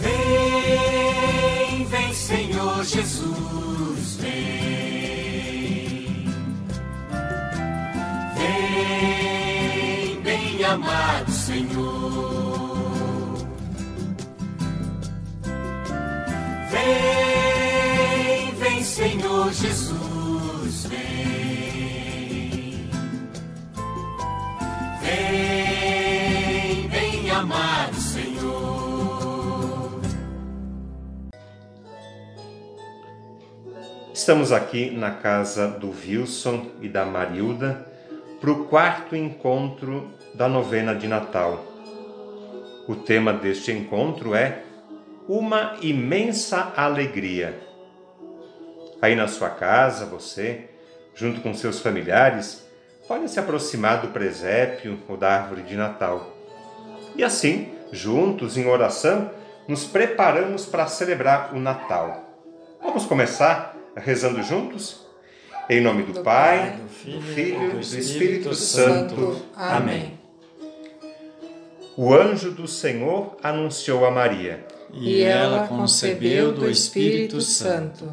Vem, vem, Senhor Jesus. amado Jesus, vem. Vem, vem, amado Senhor. Estamos aqui na casa do Wilson e da Marilda para o quarto encontro da novena de Natal. O tema deste encontro é Uma imensa alegria. Aí na sua casa, você, junto com seus familiares, pode se aproximar do presépio ou da árvore de Natal. E assim, juntos em oração, nos preparamos para celebrar o Natal. Vamos começar rezando juntos? Em nome do, do Pai, do Filho, do, Filho, do Espírito, Espírito Santo. Santo. Amém. O anjo do Senhor anunciou a Maria. E ela concebeu do Espírito Santo.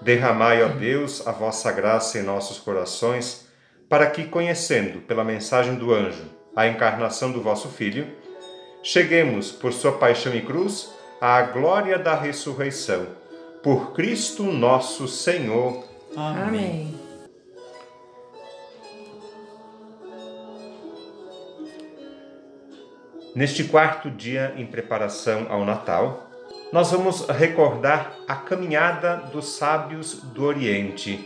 Derramai, ó Deus, a vossa graça em nossos corações, para que, conhecendo pela mensagem do anjo a encarnação do vosso Filho, cheguemos, por sua paixão e cruz, à glória da ressurreição. Por Cristo nosso Senhor. Amém. Neste quarto dia em preparação ao Natal, nós vamos recordar a caminhada dos sábios do Oriente,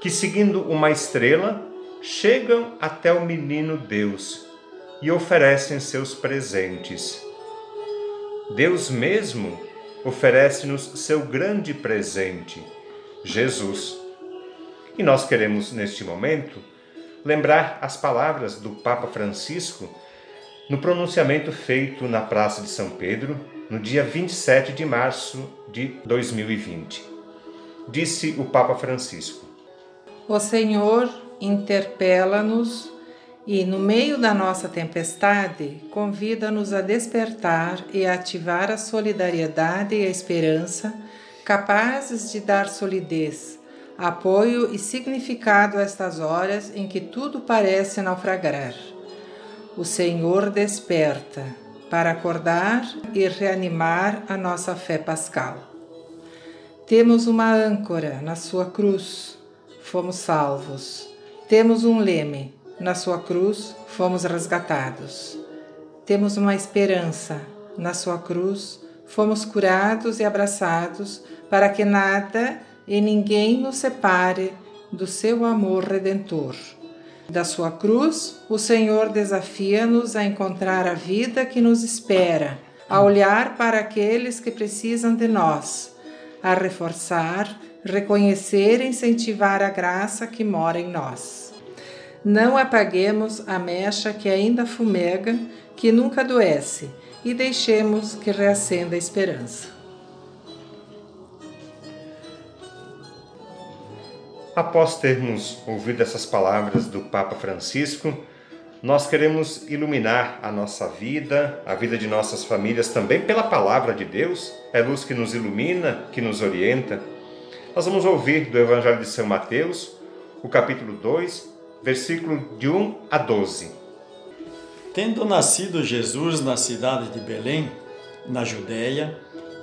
que, seguindo uma estrela, chegam até o menino Deus e oferecem seus presentes. Deus mesmo oferece-nos seu grande presente, Jesus. E nós queremos, neste momento, lembrar as palavras do Papa Francisco no pronunciamento feito na Praça de São Pedro no dia 27 de março de 2020. Disse o Papa Francisco: O Senhor interpela-nos e, no meio da nossa tempestade, convida-nos a despertar e ativar a solidariedade e a esperança, capazes de dar solidez, apoio e significado a estas horas em que tudo parece naufragar. O Senhor desperta para acordar e reanimar a nossa fé pascal. Temos uma âncora na sua cruz, fomos salvos. Temos um leme, na sua cruz fomos resgatados. Temos uma esperança, na sua cruz fomos curados e abraçados para que nada e ninguém nos separe do seu amor redentor. Da sua cruz, o Senhor desafia-nos a encontrar a vida que nos espera, a olhar para aqueles que precisam de nós, a reforçar, reconhecer e incentivar a graça que mora em nós. Não apaguemos a mecha que ainda fumega, que nunca adoece e deixemos que reacenda a esperança. Após termos ouvido essas palavras do Papa Francisco, nós queremos iluminar a nossa vida, a vida de nossas famílias também pela palavra de Deus. É luz que nos ilumina, que nos orienta. Nós vamos ouvir do Evangelho de São Mateus, o capítulo 2, versículo de 1 a 12. Tendo nascido Jesus na cidade de Belém, na Judéia,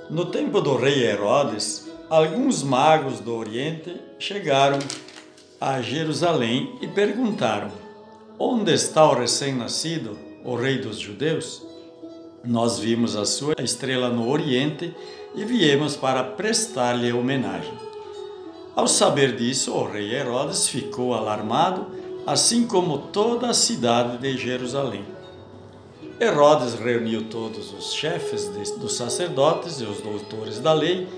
no tempo do rei Herodes, alguns magos do Oriente chegaram a Jerusalém e perguntaram: Onde está o recém-nascido, o Rei dos Judeus? Nós vimos a sua estrela no Oriente e viemos para prestar-lhe homenagem. Ao saber disso, o rei Herodes ficou alarmado, assim como toda a cidade de Jerusalém. Herodes reuniu todos os chefes dos sacerdotes e os doutores da lei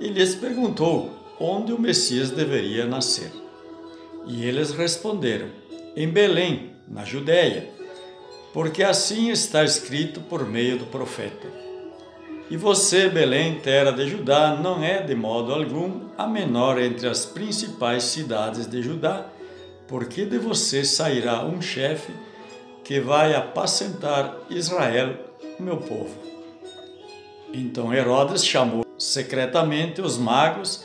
e lhes perguntou onde o Messias deveria nascer. E eles responderam: em Belém, na Judéia, porque assim está escrito por meio do profeta. E você, Belém, terra de Judá, não é de modo algum a menor entre as principais cidades de Judá, porque de você sairá um chefe que vai apacentar Israel, meu povo. Então Herodes chamou secretamente os magos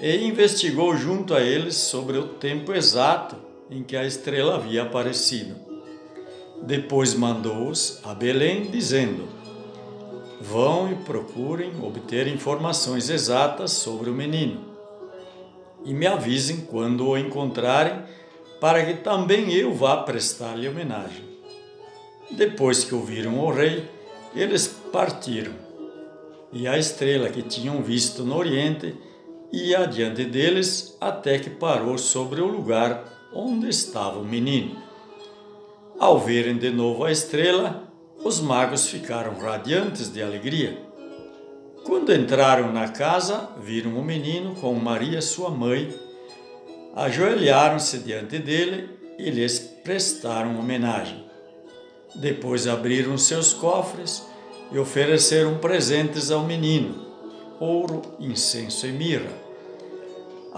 e investigou junto a eles sobre o tempo exato em que a estrela havia aparecido. Depois mandou-os a Belém, dizendo: Vão e procurem obter informações exatas sobre o menino. E me avisem quando o encontrarem, para que também eu vá prestar-lhe homenagem. Depois que ouviram o rei, eles partiram. E a estrela que tinham visto no oriente ia adiante deles até que parou sobre o lugar onde estava o menino. Ao verem de novo a estrela, os magos ficaram radiantes de alegria. Quando entraram na casa, viram o menino com Maria, sua mãe. Ajoelharam-se diante dele e lhes prestaram homenagem. Depois abriram seus cofres e ofereceram presentes ao menino: ouro, incenso e mirra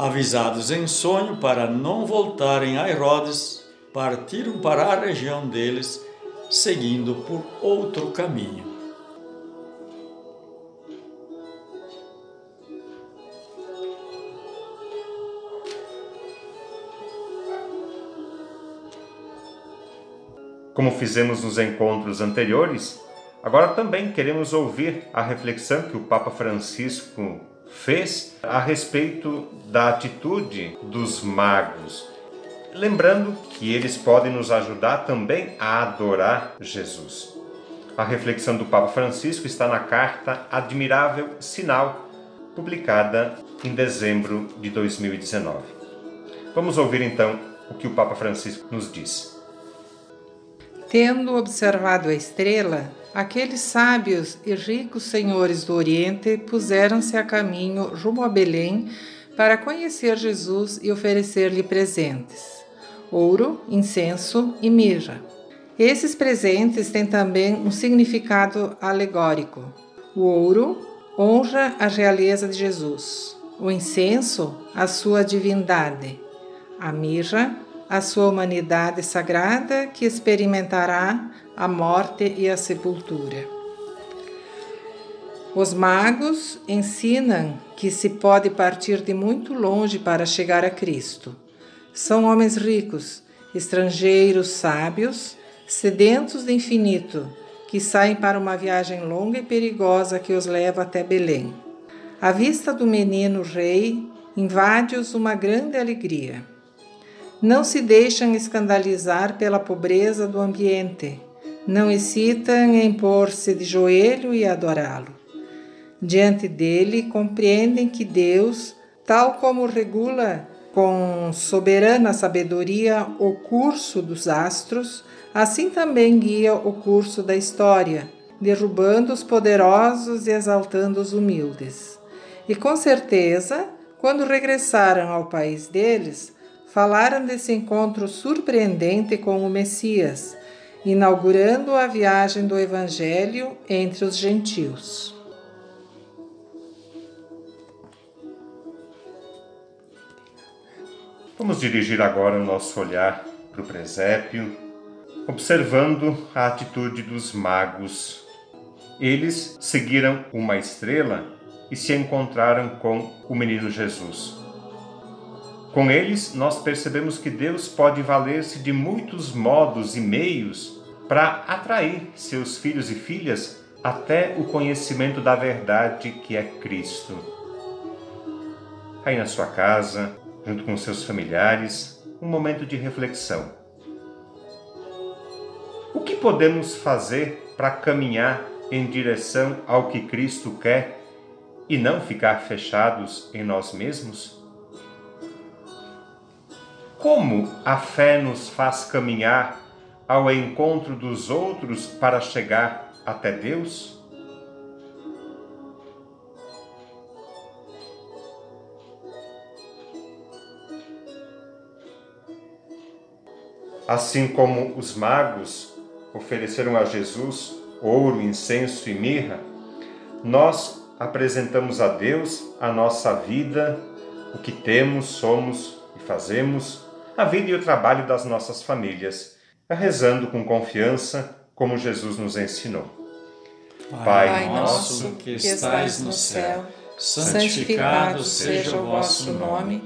avisados em sonho para não voltarem a Herodes, partiram para a região deles, seguindo por outro caminho. Como fizemos nos encontros anteriores, agora também queremos ouvir a reflexão que o Papa Francisco fez a respeito da atitude dos magos. Lembrando que eles podem nos ajudar também a adorar Jesus. A reflexão do Papa Francisco está na carta Admirável Sinal, publicada em dezembro de 2019. Vamos ouvir então o que o Papa Francisco nos diz. Tendo observado a estrela, Aqueles sábios e ricos senhores do Oriente puseram-se a caminho rumo a Belém para conhecer Jesus e oferecer-lhe presentes: ouro, incenso e mirra. Esses presentes têm também um significado alegórico. O ouro honra a realeza de Jesus, o incenso, a sua divindade, a mirra, a sua humanidade sagrada que experimentará a morte e a sepultura. Os magos ensinam que se pode partir de muito longe para chegar a Cristo. São homens ricos, estrangeiros sábios, sedentos de infinito, que saem para uma viagem longa e perigosa que os leva até Belém. A vista do menino rei invade-os uma grande alegria. Não se deixam escandalizar pela pobreza do ambiente não hesitam em pôr-se de joelho e adorá-lo. Diante dele, compreendem que Deus, tal como regula com soberana sabedoria o curso dos astros, assim também guia o curso da história, derrubando os poderosos e exaltando os humildes. E com certeza, quando regressaram ao país deles, falaram desse encontro surpreendente com o Messias inaugurando a viagem do Evangelho entre os gentios. Vamos dirigir agora o nosso olhar para o presépio, observando a atitude dos magos. Eles seguiram uma estrela e se encontraram com o menino Jesus. Com eles, nós percebemos que Deus pode valer-se de muitos modos e meios para atrair seus filhos e filhas até o conhecimento da verdade que é Cristo. Aí na sua casa, junto com seus familiares, um momento de reflexão. O que podemos fazer para caminhar em direção ao que Cristo quer e não ficar fechados em nós mesmos? Como a fé nos faz caminhar ao encontro dos outros para chegar até Deus? Assim como os magos ofereceram a Jesus ouro, incenso e mirra, nós apresentamos a Deus a nossa vida, o que temos, somos e fazemos, a vida e o trabalho das nossas famílias, rezando com confiança, como Jesus nos ensinou. Pai nosso que estais no céu, santificado seja o vosso nome,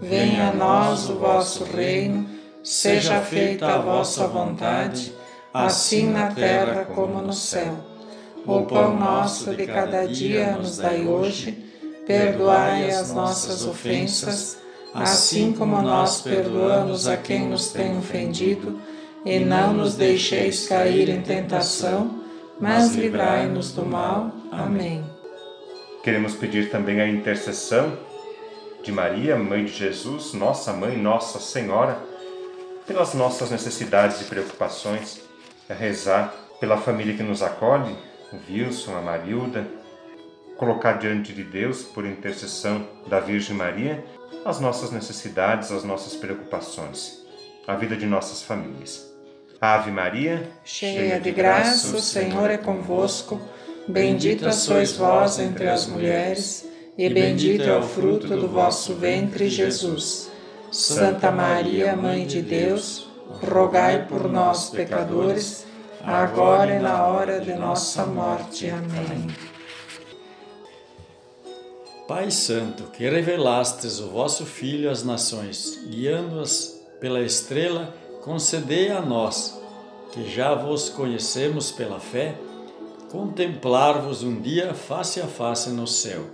venha a nós o vosso reino. seja feita a vossa vontade, assim na terra como no céu. O pão nosso de cada dia nos dai hoje, perdoai as nossas ofensas, assim como nós perdoamos a quem nos tem ofendido, e não nos deixeis cair em tentação, mas livrai-nos do mal. Amém. Queremos pedir também a intercessão de Maria, Mãe de Jesus, nossa Mãe, Nossa Senhora, pelas nossas necessidades e preocupações, é rezar pela família que nos acolhe, o Wilson, a Marilda, colocar diante de Deus, por intercessão da Virgem Maria, as nossas necessidades, as nossas preocupações, a vida de nossas famílias. Ave Maria, cheia de graça, o Senhor é convosco. Bendita sois vós entre as mulheres, e bendito é o fruto do vosso ventre, Jesus. Santa Maria, Mãe de Deus, rogai por nós, pecadores, agora e na hora de nossa morte. Amém. Pai Santo, que revelastes o vosso Filho às nações, guiando-as pela estrela, concedei a nós, que já vos conhecemos pela fé, contemplar-vos um dia face a face no céu.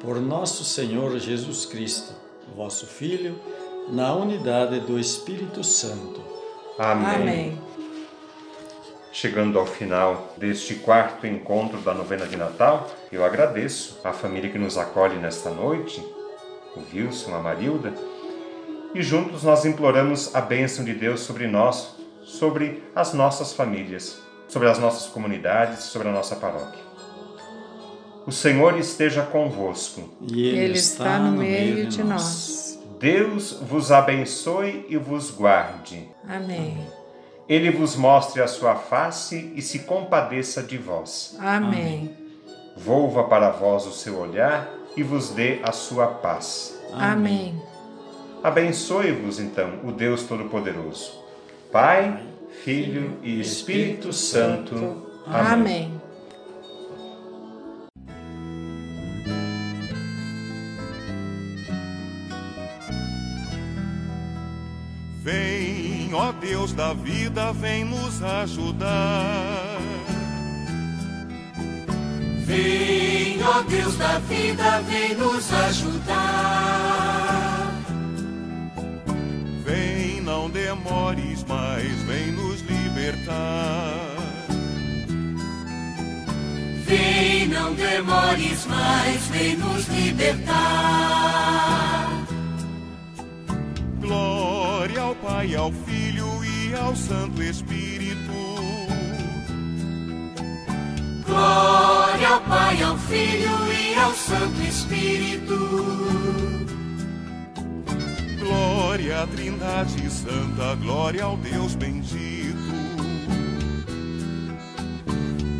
Por nosso Senhor Jesus Cristo, vosso Filho, na unidade do Espírito Santo. Amém. Amém. Chegando ao final deste quarto encontro da novena de Natal, eu agradeço à família que nos acolhe nesta noite, o Wilson, a Marilda, e juntos nós imploramos a bênção de Deus sobre nós, sobre as nossas famílias, sobre as nossas comunidades, sobre a nossa paróquia. O Senhor esteja convosco. E Ele, Ele está no meio de nós. Deus vos abençoe e vos guarde. Amém. Ele vos mostre a sua face e se compadeça de vós. Amém. Volva para vós o seu olhar e vos dê a sua paz. Amém. Abençoe-vos, então, o Deus Todo-Poderoso, Pai, Filho e Espírito Santo. Amém. Ó Deus da vida, vem nos ajudar. Vem, ó Deus da vida, vem nos ajudar. Vem, não demores mais, vem nos libertar. Vem, não demores mais, vem nos libertar. Pai, ao Filho e ao Santo Espírito. Glória ao Pai, ao Filho e ao Santo Espírito. Glória à Trindade Santa, glória ao Deus bendito.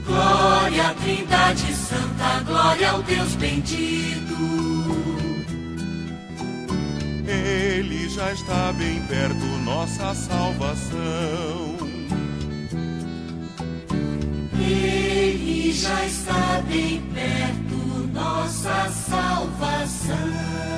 Glória à Trindade Santa, glória ao Deus bendito. Ele já está bem perto, nossa salvação. Ele já está bem perto, nossa salvação.